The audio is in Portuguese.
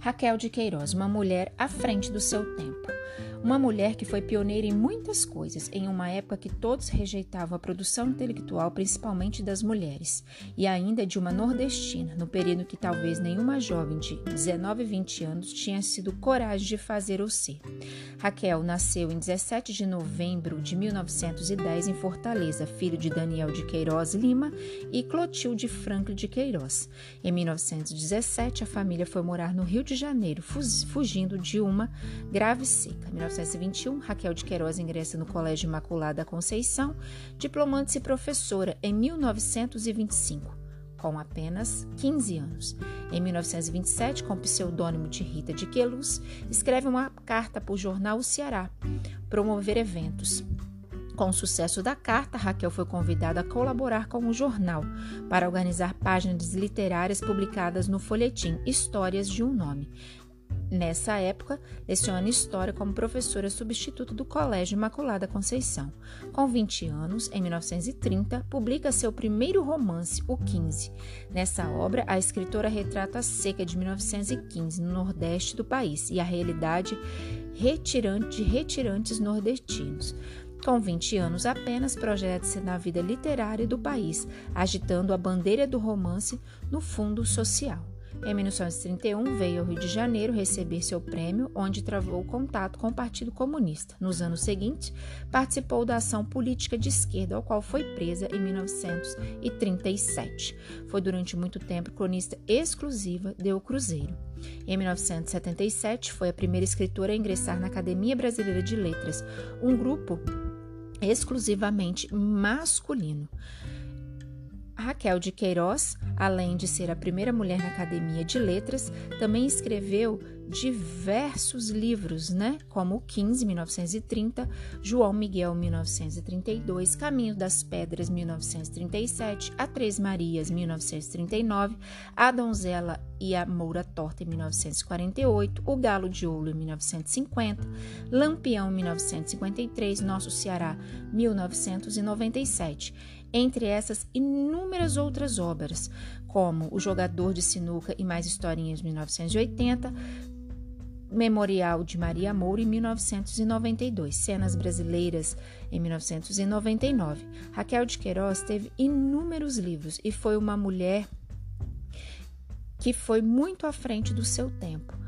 Raquel de Queiroz, uma mulher à frente do seu tempo. Uma mulher que foi pioneira em muitas coisas, em uma época que todos rejeitavam a produção intelectual, principalmente das mulheres, e ainda de uma nordestina, no período que talvez nenhuma jovem de 19 e 20 anos tinha sido coragem de fazer ou ser. Raquel nasceu em 17 de novembro de 1910 em Fortaleza, filho de Daniel de Queiroz Lima e Clotilde Franklin de Queiroz. Em 1917, a família foi morar no Rio de Janeiro, fugindo de uma grave seca. 1921, Raquel de Queiroz ingressa no Colégio Imaculada Conceição, diplomando-se professora em 1925 com apenas 15 anos. Em 1927, com o pseudônimo de Rita de Queluz, escreve uma carta para o jornal O Ceará, promover eventos. Com o sucesso da carta, Raquel foi convidada a colaborar com o jornal para organizar páginas literárias publicadas no folhetim Histórias de um Nome. Nessa época, leciona História como professora substituta do Colégio Imaculada Conceição. Com 20 anos, em 1930, publica seu primeiro romance, O 15. Nessa obra, a escritora retrata a seca de 1915 no nordeste do país e a realidade retirante de retirantes nordestinos. Com 20 anos apenas, projeta-se na vida literária do país, agitando a bandeira do romance no fundo social. Em 1931, veio ao Rio de Janeiro receber seu prêmio, onde travou contato com o Partido Comunista. Nos anos seguintes, participou da ação política de esquerda, ao qual foi presa em 1937. Foi durante muito tempo cronista exclusiva de O Cruzeiro. Em 1977, foi a primeira escritora a ingressar na Academia Brasileira de Letras, um grupo exclusivamente masculino. Raquel de Queiroz, além de ser a primeira mulher na Academia de Letras, também escreveu diversos livros, né? Como o 15, 1930, João Miguel, 1932, Caminho das Pedras, 1937, A Três Marias, 1939, A Donzela e a Moura Torta, em 1948, O Galo de Ouro, em 1950, Lampião, 1953, Nosso Ceará, 1997 entre essas inúmeras outras obras, como O Jogador de Sinuca e Mais Historinhas, 1980, Memorial de Maria Moura, em 1992, Cenas Brasileiras, em 1999. Raquel de Queiroz teve inúmeros livros e foi uma mulher que foi muito à frente do seu tempo.